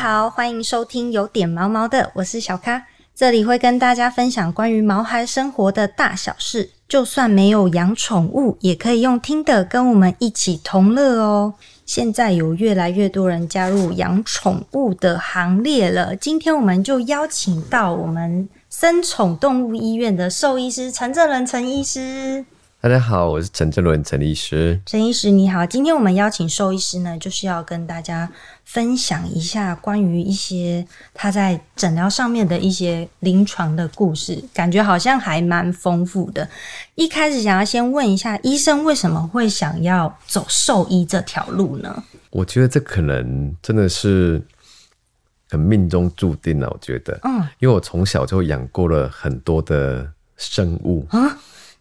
好，欢迎收听有点毛毛的，我是小咖，这里会跟大家分享关于毛孩生活的大小事，就算没有养宠物，也可以用听的跟我们一起同乐哦。现在有越来越多人加入养宠物的行列了，今天我们就邀请到我们生宠动物医院的兽医师陈正伦陈医师。大家好，我是陈正伦陈医师。陈医师你好，今天我们邀请兽医师呢，就是要跟大家分享一下关于一些他在诊疗上面的一些临床的故事，感觉好像还蛮丰富的。一开始想要先问一下医生，为什么会想要走兽医这条路呢？我觉得这可能真的是很命中注定了。我觉得，嗯，因为我从小就养过了很多的生物啊。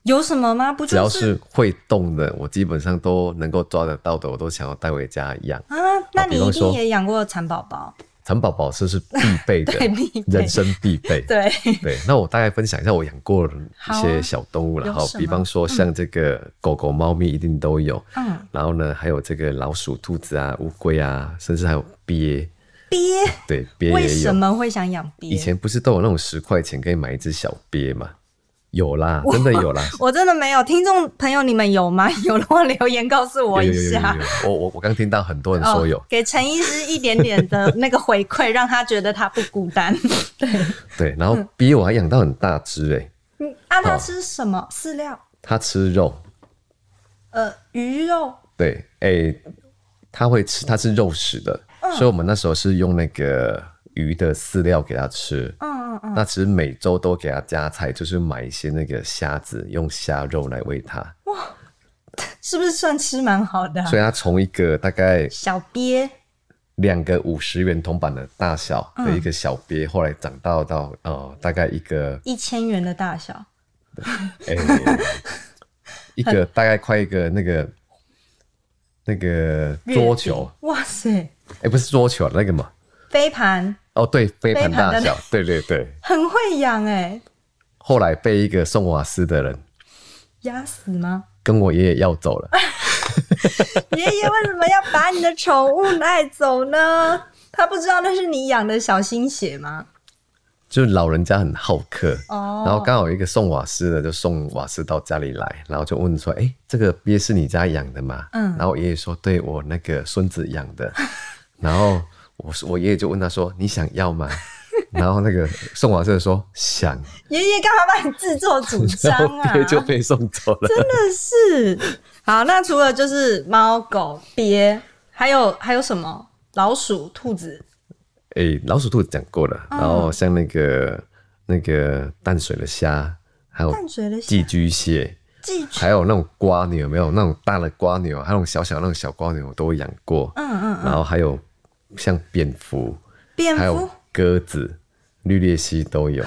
有什么吗？不就是，只要是会动的，我基本上都能够抓得到的，我都想要带回家养啊。那你一定也养过蚕宝宝？蚕宝宝是是必备的，人生必备。对对，那我大概分享一下我养过一些小动物，然后比方说像这个狗狗、猫咪一定都有。嗯。然后呢，还有这个老鼠、兔子啊、乌龟啊，甚至还有鳖。鳖？对，鳖也有。为什么会想养鳖？以前不是都有那种十块钱可以买一只小鳖吗？有啦，真的有啦！我真的没有，听众朋友，你们有吗？有的话留言告诉我一下。有有有有有，我我我刚听到很多人说有，哦、给陈医师一点点的那个回馈，让他觉得他不孤单。对对，然后鳖我还养到很大只哎。嗯，啊，他吃什么饲料？他吃肉。呃，鱼肉。对，哎、欸，他会吃，他是肉食的，嗯、所以我们那时候是用那个鱼的饲料给他吃。嗯。那其实每周都给他加菜，就是买一些那个虾子，用虾肉来喂他。哇，是不是算吃蛮好的啊？所以他从一个大概小鳖，两个五十元铜板的大小的一个小鳖，后来长到到呃大概一个一千元的大小。哎，一个大概快一个那个那个桌球。哇塞！哎，不是桌球，啊那个嘛，飞盘。哦，对，飞盘大小，对对对，很会养哎。后来被一个送瓦斯的人压死吗？跟我爷爷要走了。爷爷为什么要把你的宠物带走呢？他不知道那是你养的小心血吗？就是老人家很好客哦，然后刚好有一个送瓦斯的就送瓦斯到家里来，然后就问说：“哎，这个鳖是你家养的吗？”嗯，然后爷爷说：“对，我那个孙子养的。”然后。我我爷爷就问他说：“你想要吗？” 然后那个送瓦斯的说：“想。”爷爷干嘛帮你自作主张啊？鳖就被送走了。真的是好。那除了就是猫狗鳖，还有还有什么？老鼠、兔子。哎、欸，老鼠、兔子讲过了。嗯、然后像那个那个淡水的虾，还有淡水的寄居蟹，寄居还有那种瓜牛，有没有那种大的瓜牛？还有那种小小那种小瓜牛，我都养过。嗯嗯，嗯。然后还有。像蝙蝠，蝙蝠，还有鸽子、绿鬣蜥都有。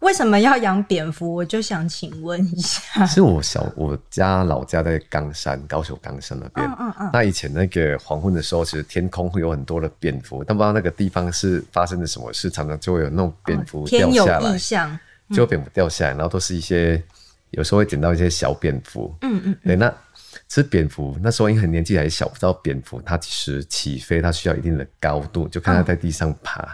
为什么要养蝙蝠？我就想请问一下。其实我小我家老家在冈山，高雄冈山那边。嗯嗯嗯。那以前那个黄昏的时候，其实天空会有很多的蝙蝠，但不知道那个地方是发生了什么事，常常就会有那种蝙蝠掉下来。天有异象。就蝙蝠掉下来，然后都是一些有时候会捡到一些小蝙蝠。嗯嗯。对，那。吃蝙蝠那时候因为很年纪还小，不知道蝙蝠它其实起飞它需要一定的高度，就看它在地上爬，哦、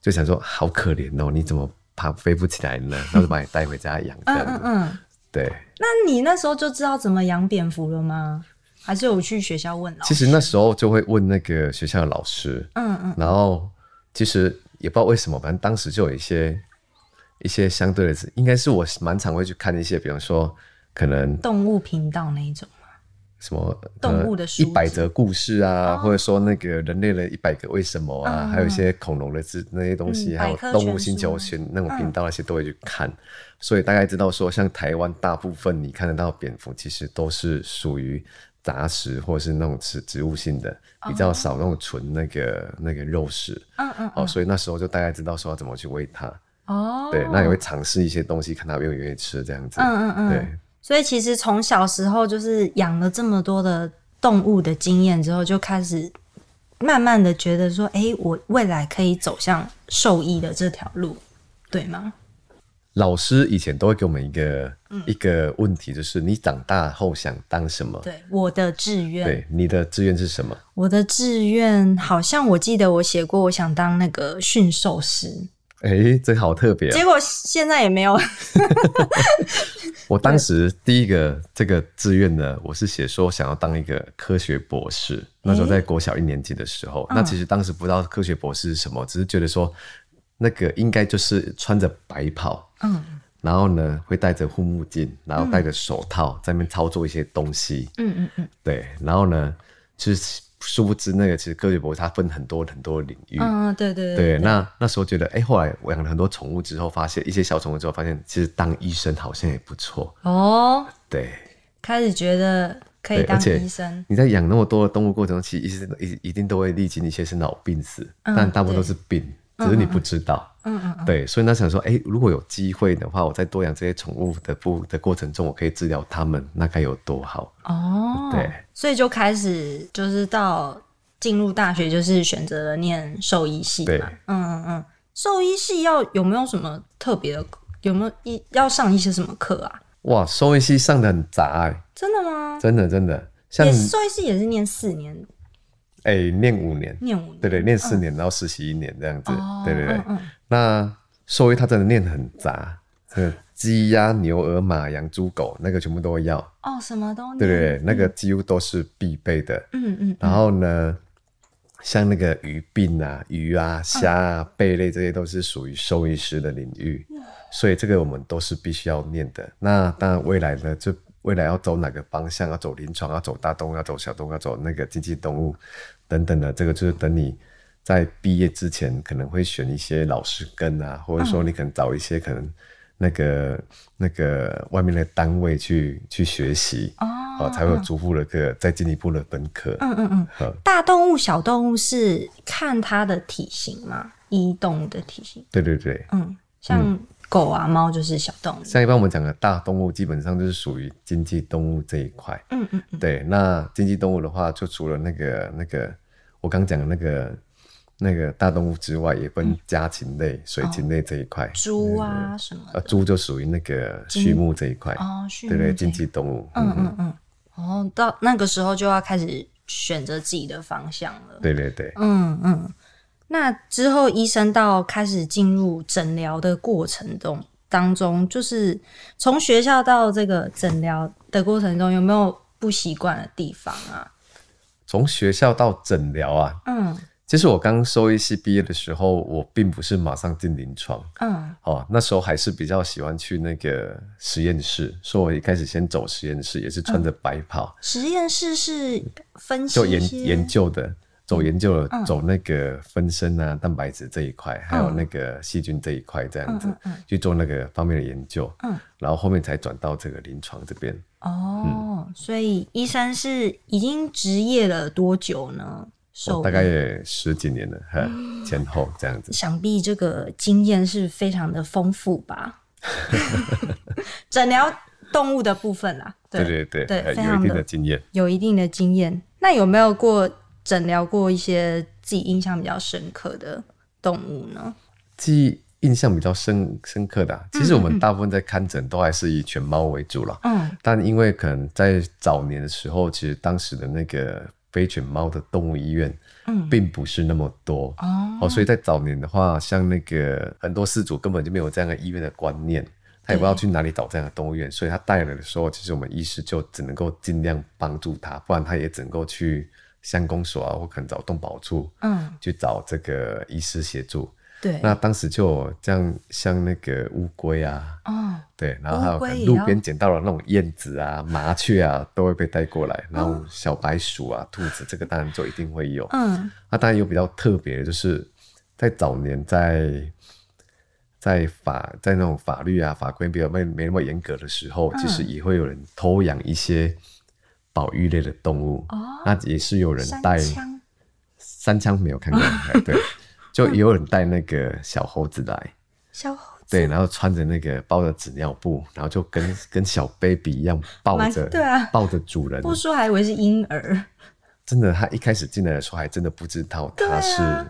就想说好可怜哦，你怎么爬飞不起来呢？然后就把你带回家养这样子。嗯嗯嗯，对。那你那时候就知道怎么养蝙蝠了吗？还是有去学校问老师？其实那时候就会问那个学校的老师。嗯嗯。然后其实也不知道为什么，反正当时就有一些一些相对的，应该是我蛮常会去看一些，比方说可能动物频道那一种。什么动物的一百则故事啊，或者说那个人类的一百个为什么啊，还有一些恐龙的字那些东西，还有动物星球群那种频道那些都会去看，所以大概知道说，像台湾大部分你看得到蝙蝠，其实都是属于杂食或是那种植植物性的，比较少那种纯那个那个肉食。嗯嗯。哦，所以那时候就大概知道说要怎么去喂它。哦。对，那也会尝试一些东西，看它愿不愿意吃这样子。嗯嗯嗯。对。所以其实从小时候就是养了这么多的动物的经验之后，就开始慢慢的觉得说，哎、欸，我未来可以走向兽医的这条路，对吗？老师以前都会给我们一个、嗯、一个问题，就是你长大后想当什么？对，我的志愿。对，你的志愿是什么？我的志愿好像我记得我写过，我想当那个驯兽师。哎、欸，这好特别、喔。结果现在也没有。我当时第一个这个志愿呢，我是写说想要当一个科学博士。欸、那时候在国小一年级的时候，嗯、那其实当时不知道科学博士是什么，只是觉得说。那个应该就是穿着白袍，嗯，然后呢会戴着护目镜，然后戴着手套，在那边操作一些东西，嗯嗯嗯，对，然后呢，就是殊不知那个其实科学博士它分很多很多领域，嗯对对对，对，那那时候觉得，哎，后来我养了很多宠物之后，发现一些小宠物之后，发现其实当医生好像也不错。哦，对，开始觉得可以当医生。你在养那么多的动物过程中，其实一一定都会历经一些是老病死，但大部分都是病。只是你不知道，嗯嗯，嗯对，所以他想说，哎、欸，如果有机会的话，我在多养这些宠物的不的过程中，我可以治疗它们，那该有多好哦。对，所以就开始就是到进入大学，就是选择了念兽医系嘛。对，嗯嗯嗯，兽医系要有没有什么特别的？有没有一要上一些什么课啊？哇，兽医系上的很杂哎、欸，真的吗？真的真的，像兽医系也是念四年。哎、欸，念五年，念五年，对对，念四年，嗯、然后实习一年这样子，哦、对对对。嗯嗯、那兽医他真的念很杂，这个鸡鸭牛鹅马羊猪狗那个全部都会要。哦，什么都念。对对那个几乎都是必备的。嗯嗯。然后呢，像那个鱼病啊、鱼啊、虾啊、贝类这些都是属于兽医师的领域，嗯、所以这个我们都是必须要念的。那当然，未来呢，就未来要走哪个方向？要走临床？要走大动物？要走小动物？要走那个经济动物？等等的，这个就是等你在毕业之前，可能会选一些老师跟啊，或者说你可能找一些可能那个、嗯、那个外面的单位去去学习哦，才会有逐步的个再进一步的本科。嗯嗯嗯。大动物、小动物是看它的体型吗？一动物的体型？对对对。嗯，像狗啊、猫就是小动物。像一般我们讲的大动物，基本上就是属于经济动物这一块。嗯嗯嗯。对，那经济动物的话，就除了那个那个。我刚讲的那个那个大动物之外，也分家禽类、嗯、水禽类这一块。猪、哦、啊什么？呃，猪就属于那个畜牧这一块。哦，畜牧。对对，经济动物。嗯嗯嗯。哦，到那个时候就要开始选择自己的方向了。对对对。嗯嗯。那之后，医生到开始进入诊疗的过程中当中，就是从学校到这个诊疗的过程中，有没有不习惯的地方啊？从学校到诊疗啊，嗯，其实我刚收医系毕业的时候，我并不是马上进临床，嗯，哦，那时候还是比较喜欢去那个实验室，所以我一开始先走实验室，也是穿着白袍。实验室是分析就研研究的，走研究了，嗯、走那个分身啊、蛋白质这一块，嗯、还有那个细菌这一块，这样子、去做那个方面的研究，嗯，然后后面才转到这个临床这边。哦，嗯、所以医生是已经执业了多久呢？大概也十几年了，前后这样子。想必这个经验是非常的丰富吧？诊疗动物的部分啦，对对对对，有一定的经验，有一定的经验。那有没有过诊疗过一些自己印象比较深刻的动物呢？记。印象比较深深刻的、啊，其实我们大部分在看诊都还是以犬猫为主了。嗯，但因为可能在早年的时候，其实当时的那个非犬猫的动物医院，嗯，并不是那么多。哦，哦，所以在早年的话，像那个很多饲主根本就没有这样的医院的观念，他也不知道去哪里找这样的动物医院，所以他带来的时候，其实我们医师就只能够尽量帮助他，不然他也只能够去乡公所啊，或可能找动保处，嗯，去找这个医师协助。对，那当时就这样，像那个乌龟啊，哦，对，然后还有可能路边捡到了那种燕子啊、麻雀啊，都会被带过来。然后小白鼠啊、兔子，这个当然就一定会有。嗯，那当然有比较特别的，就是在早年在在法在那种法律啊法规比较没没那么严格的时候，其实也会有人偷养一些保育类的动物。哦，那也是有人带山羌没有看过，对。就也有人带那个小猴子来，小猴子对，然后穿着那个包着纸尿布，然后就跟 跟小 baby 一样抱着，对啊，抱着主人。不说还以为是婴儿。真的，他一开始进来的时候还真的不知道他是，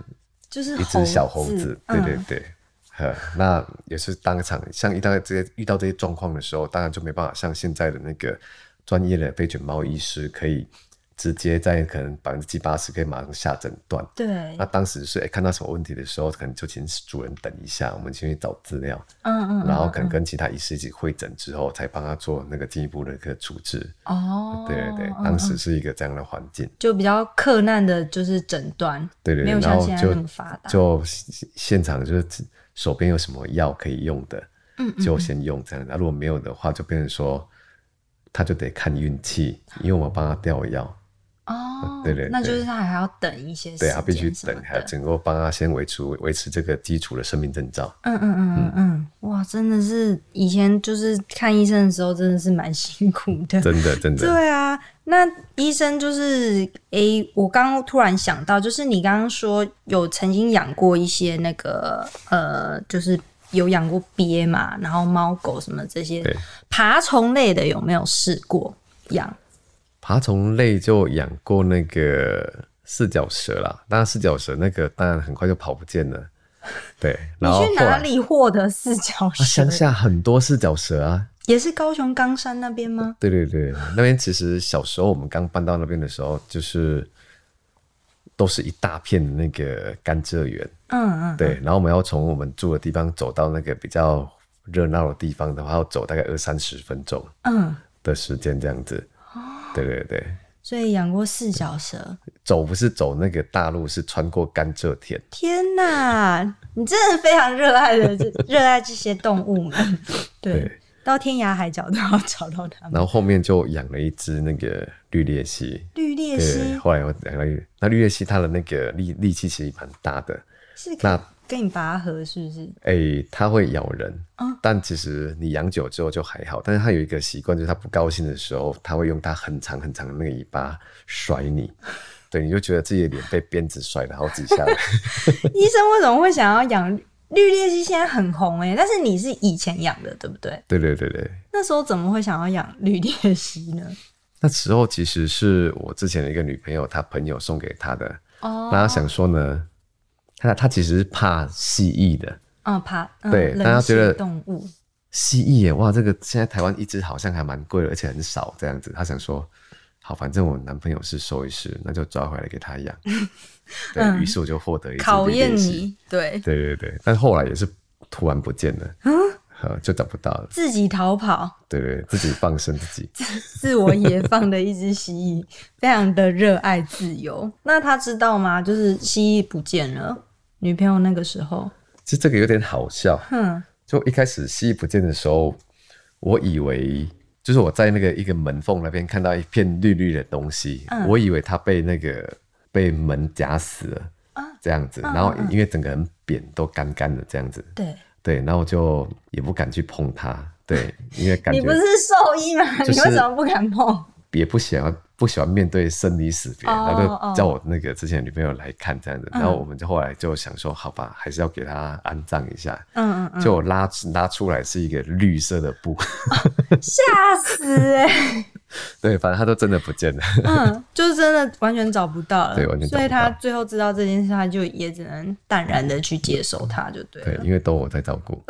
就是一只小猴子。对对对。呵，那也是当场像遇到这些遇到这些状况的时候，当然就没办法像现在的那个专业的非犬猫医师可以。直接在可能百分之七八十可以马上下诊断。对。那当时是哎、欸、看到什么问题的时候，可能就请主人等一下，我们先去找资料。嗯嗯，嗯。然后可能跟其他医师一起会诊之后，才帮他做那个进一步的一个处置。哦。对对对，当时是一个这样的环境。就比较克难的，就是诊断。对对对。没有像现在那么发达。就现场就是手边有什么药可以用的，嗯，就先用这样。那如果没有的话，就变成说他就得看运气，因为我们帮他调药。哦，对，对对，那就是他还要等一些对他，必须等，还要整个帮他先维持维持这个基础的生命征兆。嗯嗯嗯嗯嗯，哇，真的是以前就是看医生的时候真的是蛮辛苦的，真的 真的。对啊，那医生就是，哎、欸，我刚刚突然想到，就是你刚刚说有曾经养过一些那个呃，就是有养过鳖嘛，然后猫狗什么这些爬虫类的有没有试过养？爬虫类就养过那个四脚蛇啦，当然四脚蛇那个当然很快就跑不见了。对，然后，后你去哪里获得四脚蛇？乡、啊、下很多四脚蛇啊，也是高雄冈山那边吗？对对对，那边其实小时候我们刚搬到那边的时候，就是都是一大片的那个甘蔗园。嗯嗯，对，然后我们要从我们住的地方走到那个比较热闹的地方的话，要走大概二三十分钟。嗯，的时间这样子。哦对对对，所以养过四脚蛇，走不是走那个大路，是穿过甘蔗田。天哪，你真的非常热爱的，热爱这些动物们。对，对，到天涯海角都要找到它们。然后后面就养了一只那个绿鬣蜥。绿鬣蜥，后来我养了那绿鬣蜥，它的那个力力气其实蛮大的。是那。跟你拔河是不是？哎、欸，它会咬人，嗯，但其实你养久之后就还好。但是它有一个习惯，就是它不高兴的时候，它会用它很长很长的那个尾巴甩你，对，你就觉得自己的脸被鞭子甩了好几下。医生为什么会想要养绿鬣蜥？现在很红哎，但是你是以前养的，对不对？对对对对。那时候怎么会想要养绿鬣蜥呢？那时候其实是我之前的一个女朋友，她朋友送给她的。哦。那她想说呢？他他其实是怕蜥蜴的，嗯，怕，嗯、对，但他觉得动物蜥蜴耶，哇，这个现在台湾一只好像还蛮贵的，而且很少这样子。他想说，好，反正我男朋友是兽医师，那就抓回来给他养。对，于、嗯、是我就获得一只考验你，对，对对对，但后来也是突然不见了，嗯，就找不到了，自己逃跑，对对，自己放生自己，自我野放的一只蜥蜴，非常的热爱自由。那他知道吗？就是蜥蜴不见了。女朋友那个时候，其实这个有点好笑。嗯，就一开始蜥蜴不见的时候，我以为就是我在那个一个门缝那边看到一片绿绿的东西，嗯、我以为它被那个被门夹死了，啊、这样子。然后因为整个人扁都干干的这样子，对对，然后我就也不敢去碰它，对，因为感觉你不是兽医吗？就是、你为什么不敢碰？也不喜欢不喜欢面对生离死别，oh, 然后就叫我那个之前女朋友来看这样子，oh. 然后我们就后来就想说，好吧，还是要给她安葬一下。嗯嗯嗯，就拉拉出来是一个绿色的布，吓、oh, 死哎、欸！对，反正他都真的不见了。嗯，就是真的完全找不到了。对，完全找不到。所以他最后知道这件事，他就也只能淡然的去接受他，就对。对，因为都我在照顾。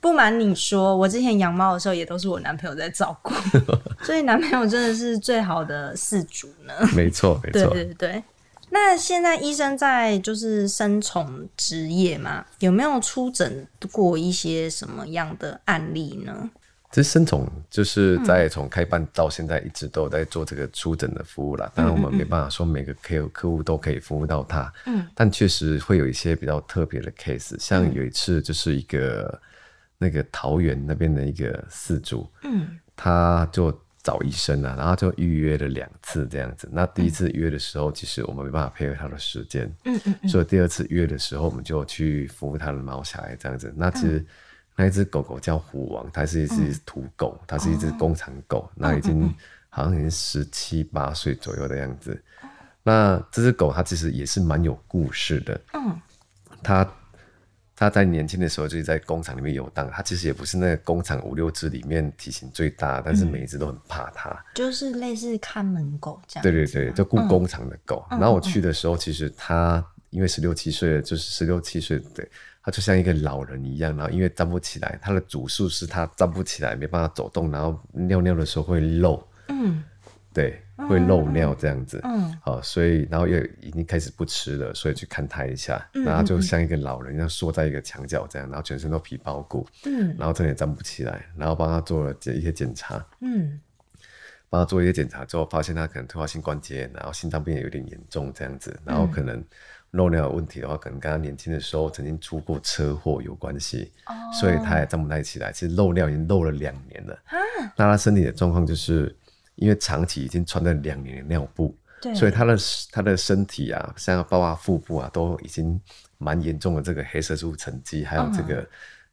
不瞒你说，我之前养猫的时候也都是我男朋友在照顾，所以男朋友真的是最好的饲主呢。没错，没错。对对对。那现在医生在就是生宠职业嘛，有没有出诊过一些什么样的案例呢？其实生宠就是在从开办到现在一直都有在做这个出诊的服务啦。当然我们没办法说每个客客户都可以服务到他，嗯，但确实会有一些比较特别的 case。像有一次就是一个那个桃园那边的一个四主，嗯，他就找医生啊，然后就预约了两次这样子。那第一次约的时候，其实我们没办法配合他的时间，嗯嗯，所以第二次约的时候，我们就去服务他的毛小孩这样子。那其实。那一只狗狗叫虎王，它是一只土狗，嗯、它是一只工厂狗，哦、那已经好像已经十七八岁左右的样子。嗯、那这只狗它其实也是蛮有故事的。嗯，它它在年轻的时候就是在工厂里面游荡，它其实也不是那个工厂五六只里面体型最大，但是每一只都很怕它，就是类似看门狗这样。对对对，就雇工厂的狗。嗯、然后我去的时候，其实它因为十六七岁，就是十六七岁对。它就像一个老人一样，然后因为站不起来，他的主诉是他站不起来，没办法走动，然后尿尿的时候会漏，嗯，对，会漏尿这样子，嗯，好，所以然后又已经开始不吃了，所以去看他一下，然后就像一个老人一样缩在一个墙角这样，然后全身都皮包骨，嗯，然后这里也站不起来，然后帮他做了一些检查，嗯，帮他做一些检查之后，发现他可能退化性关节炎，然后心脏病也有点严重这样子，然后可能。漏尿有问题的话，可能跟他年轻的时候曾经出过车祸有关系，oh. 所以他也站不太起来。其实漏尿已经漏了两年了。Huh? 那他身体的状况就是，因为长期已经穿了两年的尿布，对所以他的他的身体啊，像包括腹部啊，都已经蛮严重的这个黑色素沉积，还有这个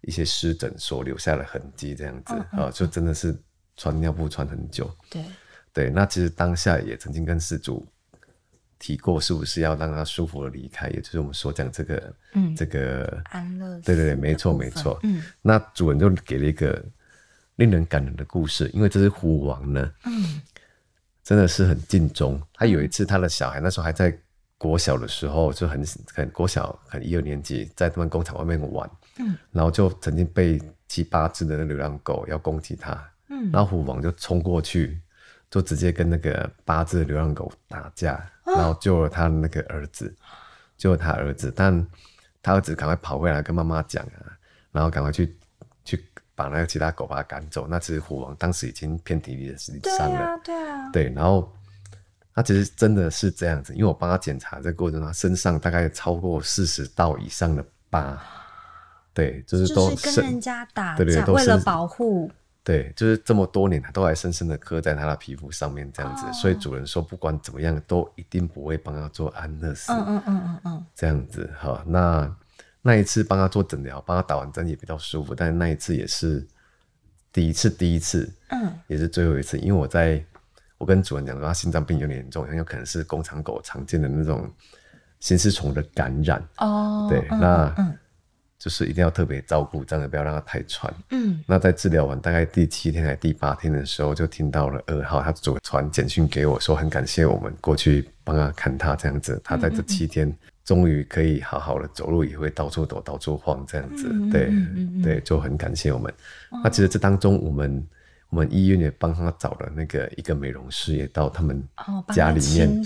一些湿疹所留下的痕迹，这样子啊、uh huh. 呃，就真的是穿尿布穿很久。对对，那其实当下也曾经跟事主。提过是不是要让他舒服的离开，也就是我们所讲这个，嗯，这个安乐，对对对，没错没错，嗯，那主人就给了一个令人感人的故事，因为这只虎王呢，嗯，真的是很尽忠。他有一次他的小孩那时候还在国小的时候，就很很国小很一二年级，在他们工厂外面玩，嗯，然后就曾经被七八只的流浪狗要攻击他，嗯，然后虎王就冲过去。就直接跟那个八只流浪狗打架，啊、然后救了他的那个儿子，救了他儿子，但他儿子赶快跑回来跟妈妈讲啊，然后赶快去去把那个其他狗把它赶走。那只虎王当时已经遍体鳞伤了，对啊，对啊，对，然后他其实真的是这样子，因为我帮他检查这个过程中，他身上大概超过四十道以上的疤，对，就是都是跟人家打架，对对对，都是为了保护。对，就是这么多年，它都还深深的刻在它的皮肤上面，这样子。Oh. 所以主人说，不管怎么样，都一定不会帮它做安乐死。嗯嗯嗯嗯嗯，这样子哈。那那一次帮它做诊疗，帮它打完针也比较舒服，但是那一次也是第一次，第一次，嗯，也是最后一次。因为我在我跟主人讲说，他心脏病有点严重，很有可能是工厂狗常见的那种心丝虫的感染。哦，oh. 对，那。嗯就是一定要特别照顾，这样不要让它太喘。嗯，那在治疗完大概第七天还是第八天的时候，就听到了二号，他主传简讯给我说，很感谢我们过去帮他看他这样子，他在这七天终于可以好好的走路，也会到处走、到处晃这样子。对对，就很感谢我们。那其实这当中，我们我们医院也帮他找了那个一个美容师，也到他们家里面。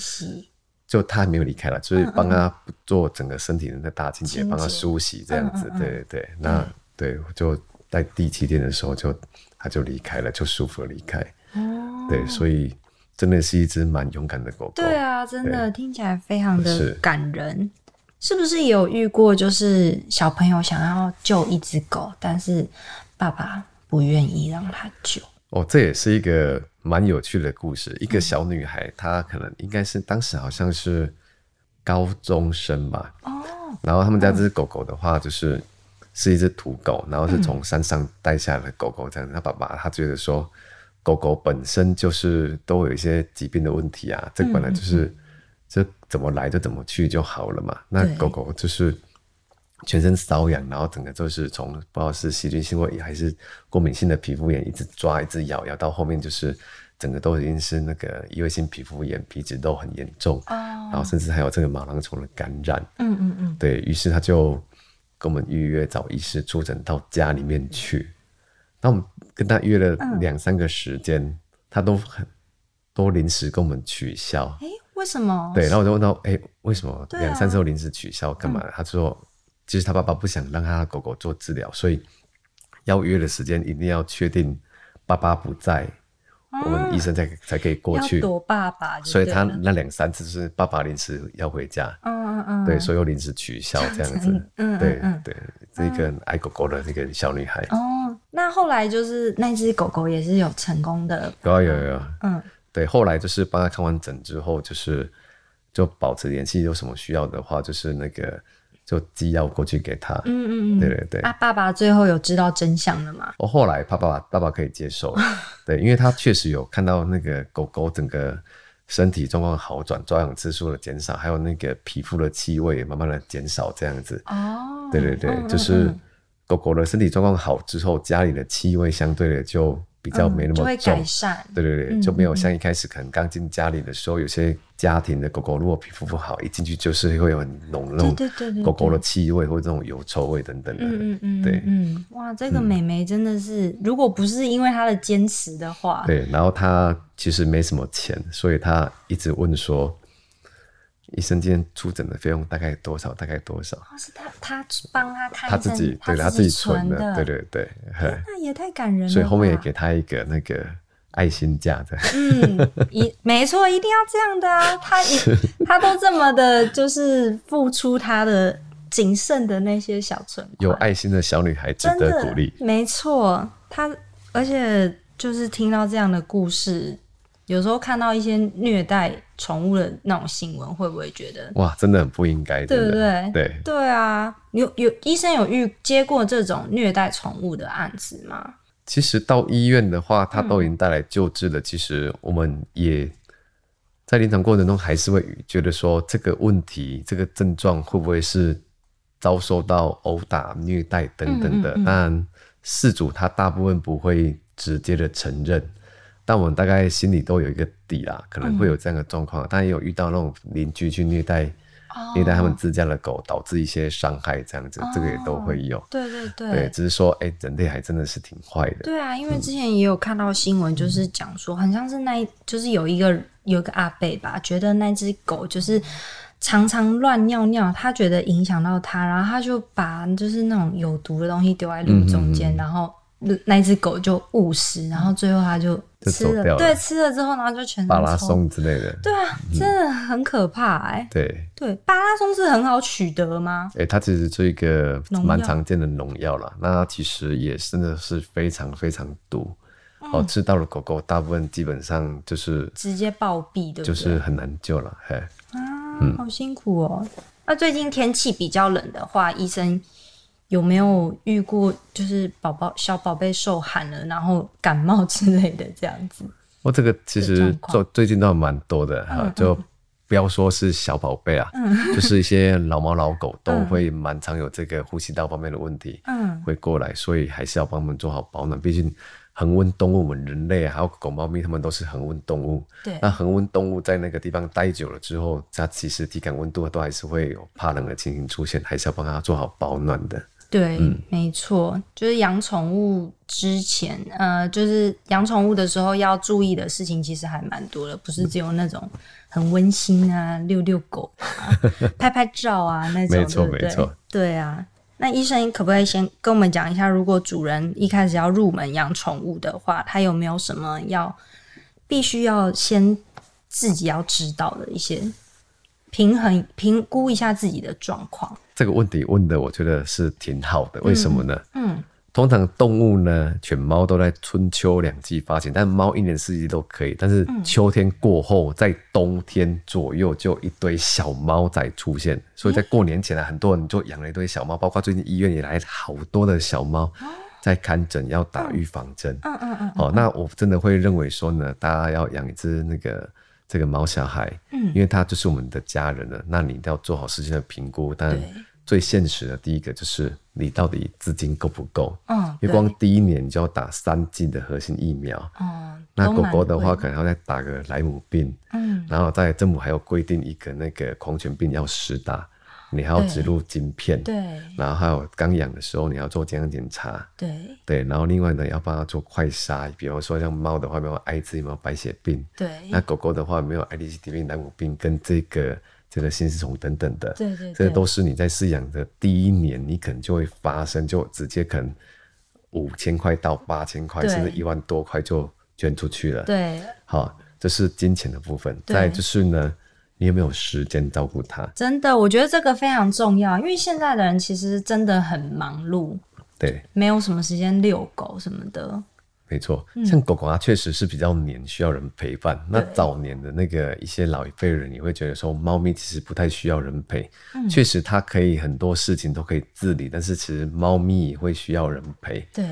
就他还没有离开了，就是帮他做整个身体的大清洁，帮他梳洗这样子，对对对。那对，就在第七天的时候就他就离开了，就舒服的离开。哦，对，所以真的是一只蛮勇敢的狗狗。对啊，真的听起来非常的感人。是不是也有遇过，就是小朋友想要救一只狗，但是爸爸不愿意让他救？哦，这也是一个。蛮有趣的故事，一个小女孩，嗯、她可能应该是当时好像是高中生吧。哦。然后他们家这只狗狗的话，就是、嗯、是一只土狗，然后是从山上带下来的狗狗这样。他、嗯、爸爸他觉得说，狗狗本身就是都有一些疾病的问题啊，这本来就是，嗯、这怎么来就怎么去就好了嘛。那狗狗就是。全身瘙痒，然后整个就是从不知道是细菌性或还是过敏性的皮肤炎，一直抓，一直咬，咬到后面就是整个都已经是那个异位性皮肤炎，皮脂都很严重，哦、然后甚至还有这个马囊虫的感染。嗯嗯嗯，对，于是他就跟我们预约找医师出诊到家里面去。那我们跟他约了两三个时间，嗯、他都很都临时跟我们取消。哎，为什么？对，然后我就问到，哎，为什么两三次都临时取消？干嘛？嗯、他说。其实他爸爸不想让他的狗狗做治疗，所以要约的时间一定要确定爸爸不在，嗯、我们医生才才可以过去。躲爸爸，所以他那两三次是爸爸临时要回家，嗯嗯嗯，对，所以又临时取消这样子，嗯，嗯对对，这一个爱狗狗的这个小女孩。哦，那后来就是那只狗狗也是有成功的，有有有，嗯，对，后来就是帮他看完诊之后，就是就保持联系，有什么需要的话，就是那个。就寄药过去给他，嗯嗯嗯，对对对。啊，爸爸最后有知道真相了吗？哦，后来爸爸爸爸可以接受，对，因为他确实有看到那个狗狗整个身体状况好转，抓痒次数的减少，还有那个皮肤的气味也慢慢的减少，这样子。哦，对对对，嗯嗯嗯，就是狗狗的身体状况好之后，家里的气味相对的就比较没那么重，嗯、会改善。对对对，就没有像一开始可能刚进家里的时候，有些家庭的狗狗如果皮肤不好，一进去就是会有很浓那种狗狗的气味或者这种油臭味等等的。嗯嗯对，嗯，哇，这个美眉真的是，嗯、如果不是因为她的坚持的话，对，然后她其实没什么钱，所以她一直问说。医生今天出诊的费用大概多少？大概多少？哦、是他他帮他看，他自己对他自己存的，对对对，那也太感人了。所以后面也给他一个那个爱心价的。嗯，一没错，一定要这样的啊！他一他都这么的，就是付出他的仅剩的那些小存，有爱心的小女孩值得鼓励。没错，他而且就是听到这样的故事。有时候看到一些虐待宠物的那种新闻，会不会觉得哇，真的很不应该，对不对？对对啊，有有医生有遇接过这种虐待宠物的案子吗？其实到医院的话，他都已经带来救治了。嗯、其实我们也在临床过程中，还是会觉得说这个问题、这个症状会不会是遭受到殴打、虐待等等的？当然、嗯嗯嗯，饲主他大部分不会直接的承认。但我们大概心里都有一个底啦，可能会有这样的状况，但、嗯、也有遇到那种邻居去虐待、哦、虐待他们自家的狗，导致一些伤害，这样子，哦、这个也都会有。对对对，对，只是说，哎、欸，人类还真的是挺坏的。对啊，因为之前也有看到新闻，就是讲说，很像是那，就是有一个有一个阿伯吧，觉得那只狗就是常常乱尿尿，他觉得影响到他，然后他就把就是那种有毒的东西丢在路中间，嗯、然后。那只狗就误食，然后最后他就吃了，了对，吃了之后，然后就全身巴拉松之类的。对啊，真的很可怕哎、欸。对对，巴拉松是很好取得吗？哎、欸，它其实是一个蛮常见的农药啦。那它其实也真的是非常非常毒。嗯、哦，吃到了狗狗，大部分基本上就是直接暴毙的，就是很难救了。嘿，啊，嗯、好辛苦哦。那最近天气比较冷的话，医生。有没有遇过就是宝宝小宝贝受寒了，然后感冒之类的这样子？我这个其实做最近倒蛮多的哈，嗯、就不要说是小宝贝啊，嗯、就是一些老猫老狗都会蛮常有这个呼吸道方面的问题，嗯，会过来，所以还是要帮他们做好保暖。毕竟恒温动物，我们人类还有狗猫咪，它们都是恒温动物。对，那恒温动物在那个地方待久了之后，它其实体感温度都还是会有怕冷的情形出现，还是要帮它做好保暖的。对，嗯、没错，就是养宠物之前，呃，就是养宠物的时候要注意的事情，其实还蛮多的，不是只有那种很温馨啊，遛遛狗啊，拍拍照啊那种，没错没错，对啊。那医生可不可以先跟我们讲一下，如果主人一开始要入门养宠物的话，他有没有什么要必须要先自己要知道的一些平衡评估一下自己的状况？这个问题问的，我觉得是挺好的。为什么呢？嗯，嗯通常动物呢，犬猫都在春秋两季发情，但猫一年四季都可以。但是秋天过后，在冬天左右就一堆小猫仔出现。所以在过年前呢，很多人就养了一堆小猫，包括最近医院也来好多的小猫在看诊，要打预防针。嗯嗯嗯。好，那我真的会认为说呢，大家要养一只那个。这个猫小孩，嗯，因为它就是我们的家人了，那你一定要做好事先的评估。但最现实的第一个就是你到底资金够不够？嗯，因为光第一年就要打三剂的核心疫苗，哦，那狗狗的话可能要再打个莱姆病，嗯，然后在政府还有规定一个那个狂犬病要实打。你还要植入晶片，对，然后还有刚养的时候你要做健康检查，对，对，然后另外呢要帮它做快筛，比如说像猫的话有没有艾滋，有没有白血病，对，那狗狗的话有没有 IDCD 病、莱姆病跟这个这个心丝虫等等的，对对，对，这都是你在饲养的第一年你可能就会发生，就直接可能五千块到八千块，甚至一万多块就捐出去了，对，好，这是金钱的部分，再就是呢。你有没有时间照顾它？真的，我觉得这个非常重要，因为现在的人其实真的很忙碌，对，没有什么时间遛狗什么的。没错，像狗狗它确实是比较黏，需要人陪伴。嗯、那早年的那个一些老一辈人，也会觉得说，猫咪其实不太需要人陪。嗯，确实它可以很多事情都可以自理，但是其实猫咪也会需要人陪。对。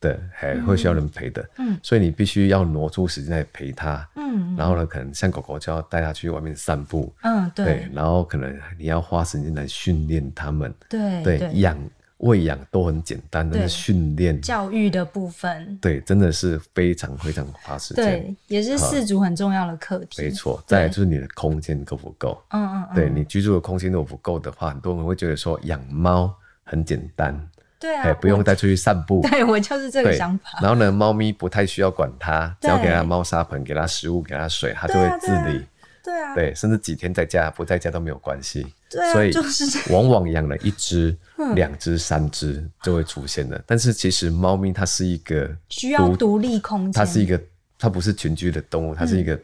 对，还会需要人陪的，嗯，所以你必须要挪出时间来陪它，嗯，然后呢，可能像狗狗就要带它去外面散步，嗯，对，然后可能你要花时间来训练它们，对，对，养喂养都很简单，但是训练教育的部分，对，真的是非常非常花时间，对，也是饲主很重要的课题。没错，再来就是你的空间够不够？嗯嗯，嗯，对你居住的空间如果不够的话，很多人会觉得说养猫很简单，对啊，不用带出去散步。对，我就是这个想法。然后呢，猫咪不太需要管它，只要给它猫砂盆，给它食物，给它水，它就会自理。对啊，对，甚至几天在家不在家都没有关系。对啊，所以就是往往养了一只、两只、三只就会出现了。但是其实猫咪它是一个需要独立空间，它是一个它不是群居的动物，它是一个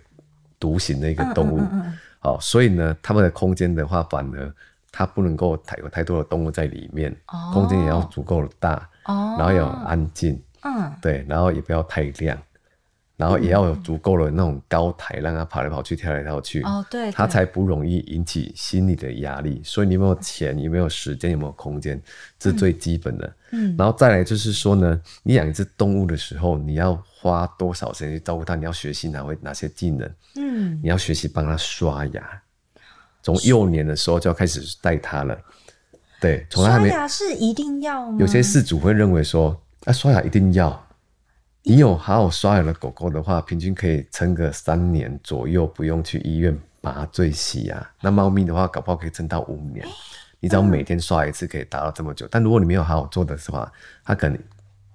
独行的一个动物。好，所以呢，它们的空间的话，反而它不能够太有太多的动物在里面，空间也要足够的大，然后要安静，嗯，对，然后也不要太亮。然后也要有足够的那种高台，让它跑来跑去、跳来跳去，哦，对，它才不容易引起心理的压力。所以你有没有钱，有没有时间，有没有空间，这是最基本的。嗯，然后再来就是说呢，你养一只动物的时候，你要花多少时间去照顾它？你要学习哪位哪些技能？嗯，你要学习帮它刷牙，从幼年的时候就要开始带它了。对，从它还没刷牙是一定要吗？有些事主会认为说，啊，刷牙一定要。你有好好刷牙的狗狗的话，平均可以撑个三年左右，不用去医院麻醉洗牙。那猫咪的话，搞不好可以撑到五年。你只要每天刷一次，可以达到这么久。但如果你没有好好做的话，它可能。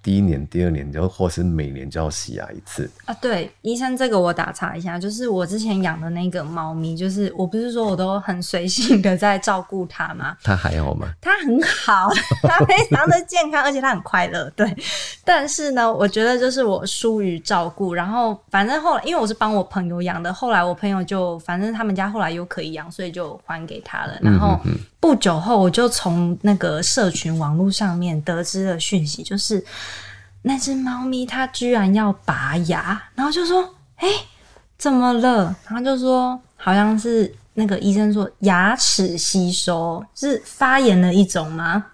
第一年、第二年，就或是每年就要洗牙一次啊。对，医生，这个我打岔一下，就是我之前养的那个猫咪，就是我不是说我都很随性的在照顾它吗？它还好吗？它很好，它非常的健康，而且它很快乐。对，但是呢，我觉得就是我疏于照顾，然后反正后来，因为我是帮我朋友养的，后来我朋友就反正他们家后来又可以养，所以就还给他了。然后不久后，我就从那个社群网络上面得知了讯息，就是。那只猫咪它居然要拔牙，然后就说：“哎、欸，怎么了？”然后就说：“好像是那个医生说牙齿吸收是发炎的一种吗？”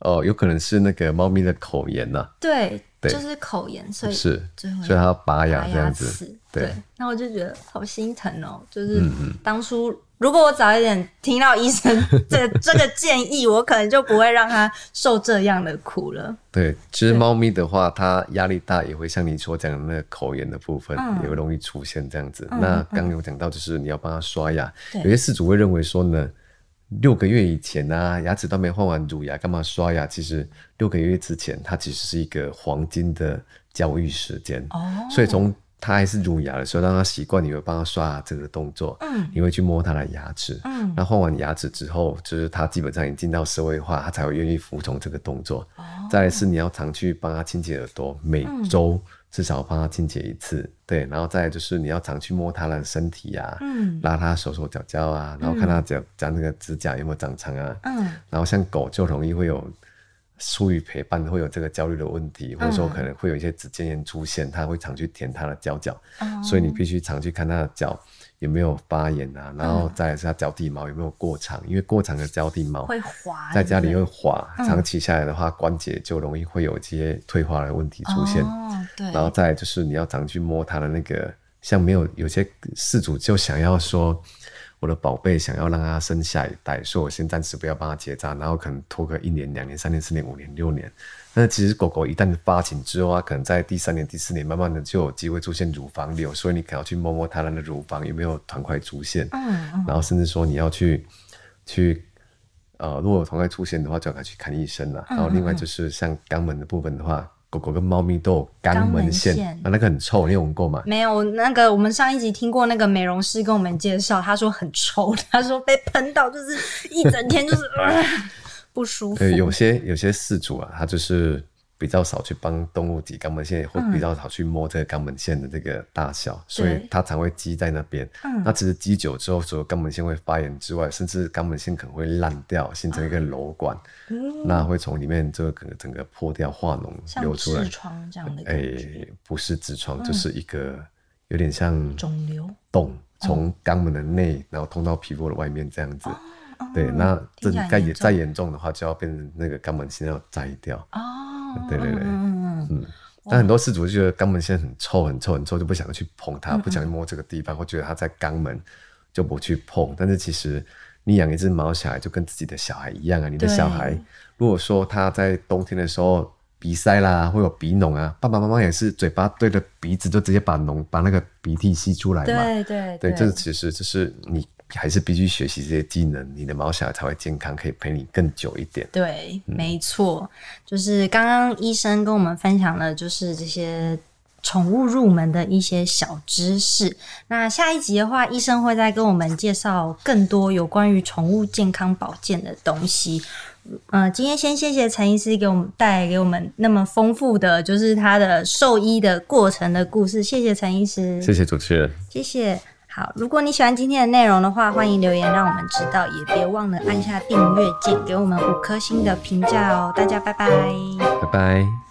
哦，有可能是那个猫咪的口炎呐、啊。对，就是口炎，所以是，所以它要拔牙这样子。对，对，那我就觉得好心疼哦，就是当初。如果我早一点听到医生 这这个建议，我可能就不会让他受这样的苦了。对，其实猫咪的话，它压力大也会像你所讲的那个口炎的部分，也会容易出现这样子。嗯、那刚刚有讲到，就是你要帮它刷牙，嗯、有些事主会认为说呢，六个月以前啊，牙齿都没换完乳牙，干嘛刷牙？其实六个月之前，它其实是一个黄金的教育时间。哦，所以从它还是乳牙的时候，让他习惯，你会帮他刷这个动作，嗯，你会去摸他的牙齿，嗯，那换完牙齿之后，就是他基本上已经进到社会化，他才会愿意服从这个动作。哦，再来是你要常去帮他清洁耳朵，每周至少帮他清洁一次，嗯，对，然后再来就是你要常去摸他的身体啊，嗯，拉他手手脚脚啊，然后看他脚脚那个指甲有没有长长啊，嗯，然后像狗就容易会有。疏于陪伴会有这个焦虑的问题，或者说可能会有一些指尖炎出现，他会常去舔他的脚脚，嗯，所以你必须常去看他的脚有没有发炎啊，然后再来是他脚底毛有没有过长，因为过长的脚底毛会滑，在家里会滑，长期下来的话，关节就容易会有一些退化的问题出现。然后再来就是你要常去摸他的那个，像没有有些事主就想要说。我的宝贝想要让它生下一代，所以我先暂时不要帮它结扎，然后可能拖个一年、两年、三年、四年、五年、六年。那其实狗狗一旦发情之后啊，可能在第三年、第四年，慢慢的就有机会出现乳房瘤，所以你可能要去摸摸它的乳房有没有团块出现。嗯嗯。然后甚至说你要去去呃，如果有团块出现的话，就要去看医生了。然后另外就是像肛门的部分的话。狗狗跟猫咪都有肛门腺，啊，那个很臭，你有闻过吗？没有，那个我们上一集听过那个美容师跟我们介绍，他说很臭，他说被喷到就是一整天就是、呃、不舒服。对，有些有些饲主啊，他就是。比较少去帮动物挤肛门腺，或比较少去摸这个肛门腺的这个大小，嗯、所以它常会积在那边。那其实积久之后，除了肛门腺会发炎之外，甚至肛门腺可能会烂掉，形成一个瘘管，嗯、那会从里面这个可能整个破掉，化脓流出来。痔疮这样的？哎、欸，不是痔疮，就是一个有点像肿瘤洞，从肛门的内，然后通到皮肤的外面这样子。哦、对，那这该也再严重的话，就要变成那个肛门腺要摘掉。哦对对对，嗯嗯，但很多饲主就觉得肛门腺很臭很臭很臭，就不想去碰它，不想去摸这个地方，或觉得它在肛门就不去碰。但是其实你养一只毛小孩就跟自己的小孩一样啊。你的小孩如果说他在冬天的时候鼻塞啦，会有鼻脓啊，爸爸妈妈也是嘴巴对着鼻子就直接把脓把那个鼻涕吸出来嘛。对对对，这其实就是你还是必须学习这些技能，你的毛小孩才会健康，可以陪你更久一点。对，嗯、没错，就是刚刚医生跟我们分享了，就是这些。宠物入门的一些小知识。那下一集的话，医生会再跟我们介绍更多有关于宠物健康保健的东西。呃，今天先谢谢陈医师给我们带来给我们那么丰富的，就是他的兽医的过程的故事。谢谢陈医师，谢谢主持人，谢谢。好，如果你喜欢今天的内容的话，欢迎留言让我们知道，也别忘了按下订阅键，给我们五颗星的评价哦。大家拜拜，拜拜。